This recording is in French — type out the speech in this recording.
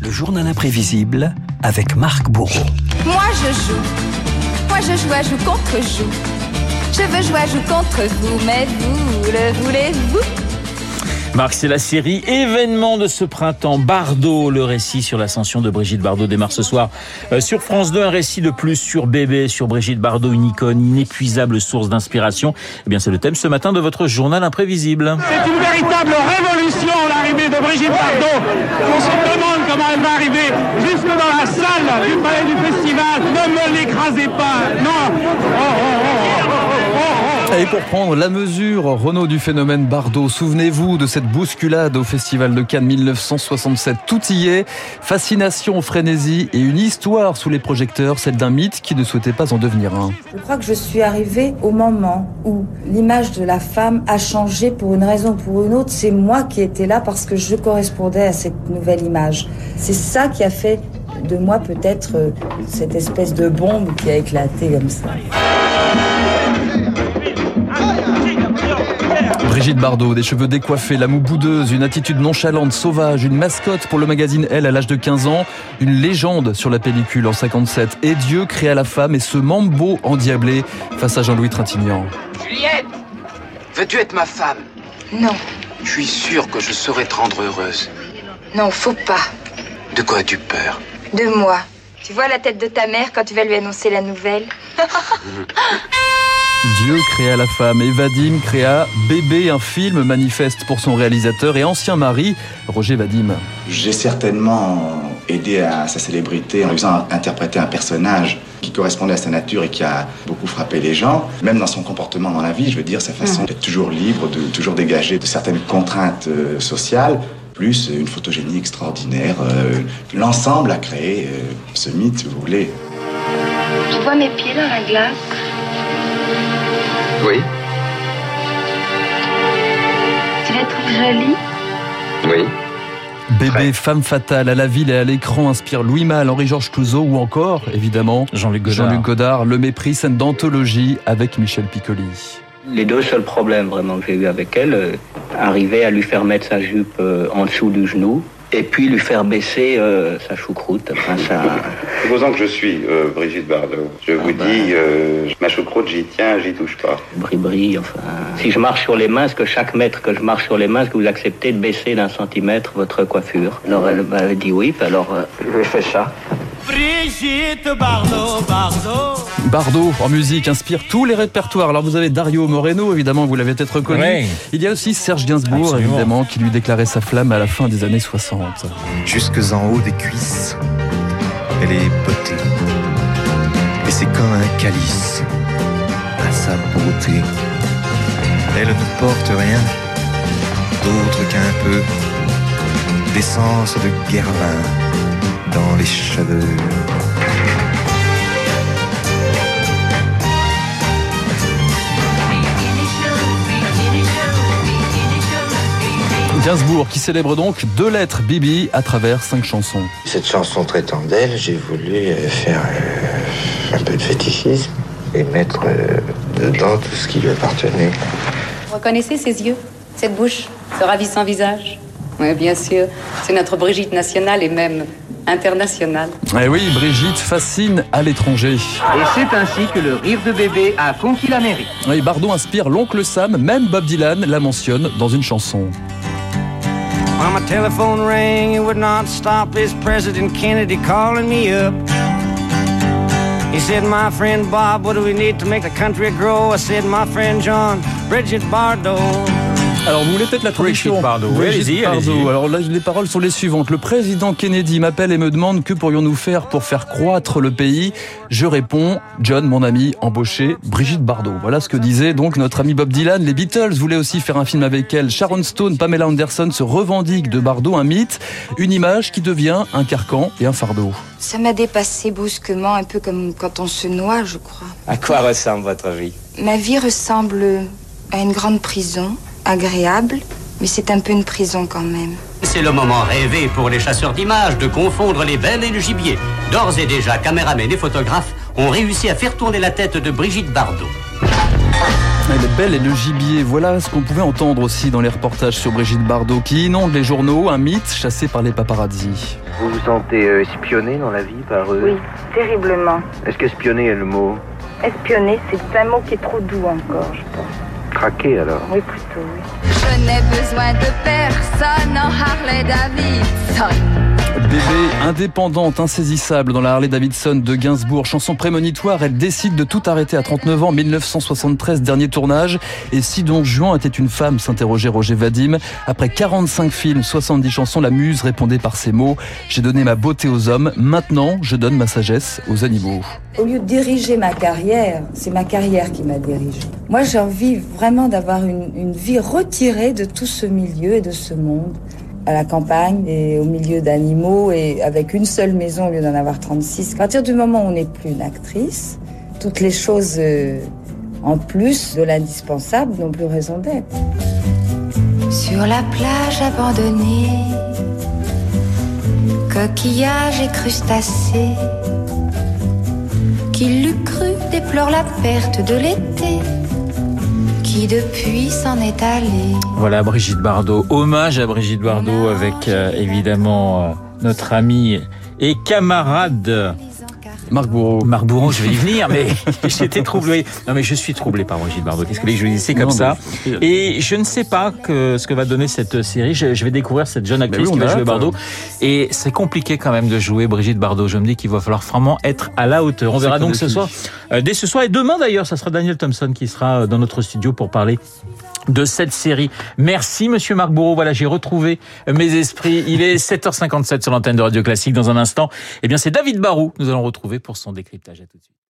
Le journal imprévisible avec Marc Bourreau. Moi je joue. Moi je joue à joue contre joue. Je veux jouer à joue contre vous, mais vous le voulez-vous? Marc, c'est la série événement de ce printemps. Bardot, le récit sur l'ascension de Brigitte Bardot démarre ce soir euh, sur France 2. Un récit de plus sur bébé, sur Brigitte Bardot, une icône, inépuisable source d'inspiration. Eh bien, c'est le thème ce matin de votre journal imprévisible. C'est une véritable révolution, l'arrivée de Brigitte Bardot. On se demande comment elle va arriver jusque dans la salle du palais du festival. Ne me l'écrasez pas. Non. Oh, oh, oh, et pour prendre la mesure, Renaud, du phénomène Bardot, souvenez-vous de cette bousculade au Festival de Cannes 1967. Tout y est. Fascination, frénésie et une histoire sous les projecteurs, celle d'un mythe qui ne souhaitait pas en devenir un. Je crois que je suis arrivée au moment où l'image de la femme a changé pour une raison ou pour une autre. C'est moi qui étais là parce que je correspondais à cette nouvelle image. C'est ça qui a fait de moi peut-être euh, cette espèce de bombe qui a éclaté comme ça. Brigitte Bardot, des cheveux décoiffés, la moue boudeuse, une attitude nonchalante, sauvage, une mascotte pour le magazine Elle à l'âge de 15 ans, une légende sur la pellicule en 57. Et Dieu créa la femme et ce mambo endiablé face à Jean-Louis Trintignant. Juliette Veux-tu être ma femme? Non. Je suis sûr que je saurais te rendre heureuse. Non, faut pas. De quoi as-tu peur? De moi. Tu vois la tête de ta mère quand tu vas lui annoncer la nouvelle? Dieu créa la femme et Vadim créa Bébé, un film manifeste pour son réalisateur et ancien mari, Roger Vadim. J'ai certainement aidé à sa célébrité en lui faisant interpréter un personnage qui correspondait à sa nature et qui a beaucoup frappé les gens, même dans son comportement dans la vie, je veux dire, sa façon d'être toujours libre, de toujours dégager de certaines contraintes euh, sociales, plus une photogénie extraordinaire. Euh, L'ensemble a créé euh, ce mythe, si vous voulez. Tu vois mes pieds dans la glace? Bébé, femme fatale, à la ville et à l'écran inspire Louis Malle, Henri-Georges Clouzot ou encore, évidemment, Jean-Luc Godard. Jean-Luc Godard, Le Mépris, scène d'anthologie avec Michel Piccoli. Les deux seuls problèmes vraiment que j'ai eu avec elle, euh, arriver à lui faire mettre sa jupe euh, en dessous du genou et puis lui faire baisser euh, sa choucroute. Enfin, ça... Supposons que je suis euh, Brigitte Bardot. Je vous bah. dis, euh, ma choucroute, j'y tiens, j'y touche pas. Bri-bri, enfin. Si je marche sur les mains, est-ce que chaque mètre que je marche sur les mains, est-ce que vous acceptez de baisser d'un centimètre votre coiffure? Alors elle m'avait dit oui, puis alors euh, j'ai fait ça. Brigitte Bardot, Bardot. Bardot, en musique, inspire tous les répertoires. Alors vous avez Dario Moreno, évidemment, vous l'avez peut-être reconnu. Ouais. Il y a aussi Serge Gainsbourg, Absolument. évidemment, qui lui déclarait sa flamme à la fin des années 60. jusque en haut des cuisses. Elle est beauté. Et c'est comme un calice à sa beauté. Elle ne porte rien d'autre qu'un peu d'essence de guervin dans les cheveux. Gainsbourg, qui célèbre donc deux lettres Bibi à travers cinq chansons. Cette chanson traitant d'elle, j'ai voulu euh, faire euh, un peu de fétichisme et mettre euh, dedans tout ce qui lui appartenait. Vous reconnaissez ses yeux, cette bouche, ce ravissant visage? Oui, bien sûr. C'est notre Brigitte nationale et même internationale. Eh oui, Brigitte fascine à l'étranger. Et c'est ainsi que le rire de bébé a conquis l'Amérique. Oui, Bardot inspire l'oncle Sam, même Bob Dylan la mentionne dans une chanson. When my telephone rang, it would not stop. Is President Kennedy calling me up? He said, My friend Bob, what do we need to make the country grow? I said, My friend John, Bridget Bardot. Alors, vous voulez peut-être la traduction Brigitte Bardot. Oui, Brigitte allez-y, Bardot. allez-y. Alors là, les paroles sont les suivantes. Le président Kennedy m'appelle et me demande que pourrions-nous faire pour faire croître le pays. Je réponds, John, mon ami, embauché Brigitte Bardot. Voilà ce que disait donc notre ami Bob Dylan. Les Beatles voulaient aussi faire un film avec elle. Sharon Stone, Pamela Anderson se revendiquent de Bardot un mythe, une image qui devient un carcan et un fardeau. Ça m'a dépassé brusquement, un peu comme quand on se noie, je crois. À quoi ressemble votre vie? Ma vie ressemble à une grande prison, agréable, mais c'est un peu une prison quand même. C'est le moment rêvé pour les chasseurs d'images de confondre les belles et le gibier. D'ores et déjà, caméramen et photographes ont réussi à faire tourner la tête de Brigitte Bardot. Elle est belle et le gibier, voilà ce qu'on pouvait entendre aussi dans les reportages sur Brigitte Bardot qui inonde les journaux, un mythe chassé par les paparazzi. Vous vous sentez euh, espionné dans la vie par eux Oui, terriblement. Est-ce qu'espionner est le mot? Espionner, c'est un mot qui est trop doux encore, je pense. Traqué alors Oui, plutôt, oui. Je n'ai besoin de personne en Harley Davidson. Bébé indépendante, insaisissable dans la Harley Davidson de Gainsbourg, chanson prémonitoire, elle décide de tout arrêter à 39 ans, 1973, dernier tournage. Et si Don Juan était une femme, s'interrogeait Roger Vadim. Après 45 films, 70 chansons, la muse répondait par ces mots. J'ai donné ma beauté aux hommes, maintenant je donne ma sagesse aux animaux. Au lieu de diriger ma carrière, c'est ma carrière qui m'a dirigée. Moi, j'ai envie vraiment d'avoir une, une vie retirée de tout ce milieu et de ce monde à la campagne et au milieu d'animaux et avec une seule maison au lieu d'en avoir 36. À partir du moment où on n'est plus une actrice, toutes les choses euh, en plus de l'indispensable n'ont plus raison d'être. Sur la plage abandonnée, coquillages et crustacés, qui l'eût cru déplore la perte de l'été, qui depuis s'en est allé. Voilà Brigitte Bardot, hommage à Brigitte Bardot avec euh, évidemment euh, notre ami et camarade Marc Bourreau. Marc Bourreau, je vais y venir, mais j'étais troublé. Non, mais je suis troublé par Brigitte Bardot. Qu'est-ce que je dis C'est comme Non, ça. Et je ne sais pas que, ce que va donner cette série. Je, je vais découvrir cette jeune actrice oui, qui va jouer. Bardot. Et c'est compliqué quand même de jouer Brigitte Bardot. Je me dis qu'il va falloir vraiment être à la hauteur. On verra donc ce soir, euh, dès ce soir et demain d'ailleurs, ça sera Daniel Thompson qui sera euh, dans notre studio pour parler de cette série. Merci Monsieur Marc Bourreau. Voilà, j'ai retrouvé mes esprits. Il est 7h57 sur l'antenne de Radio Classique. Dans un instant, eh bien c'est David Barou. Nous allons retrouver pour son décryptage. À tout de suite.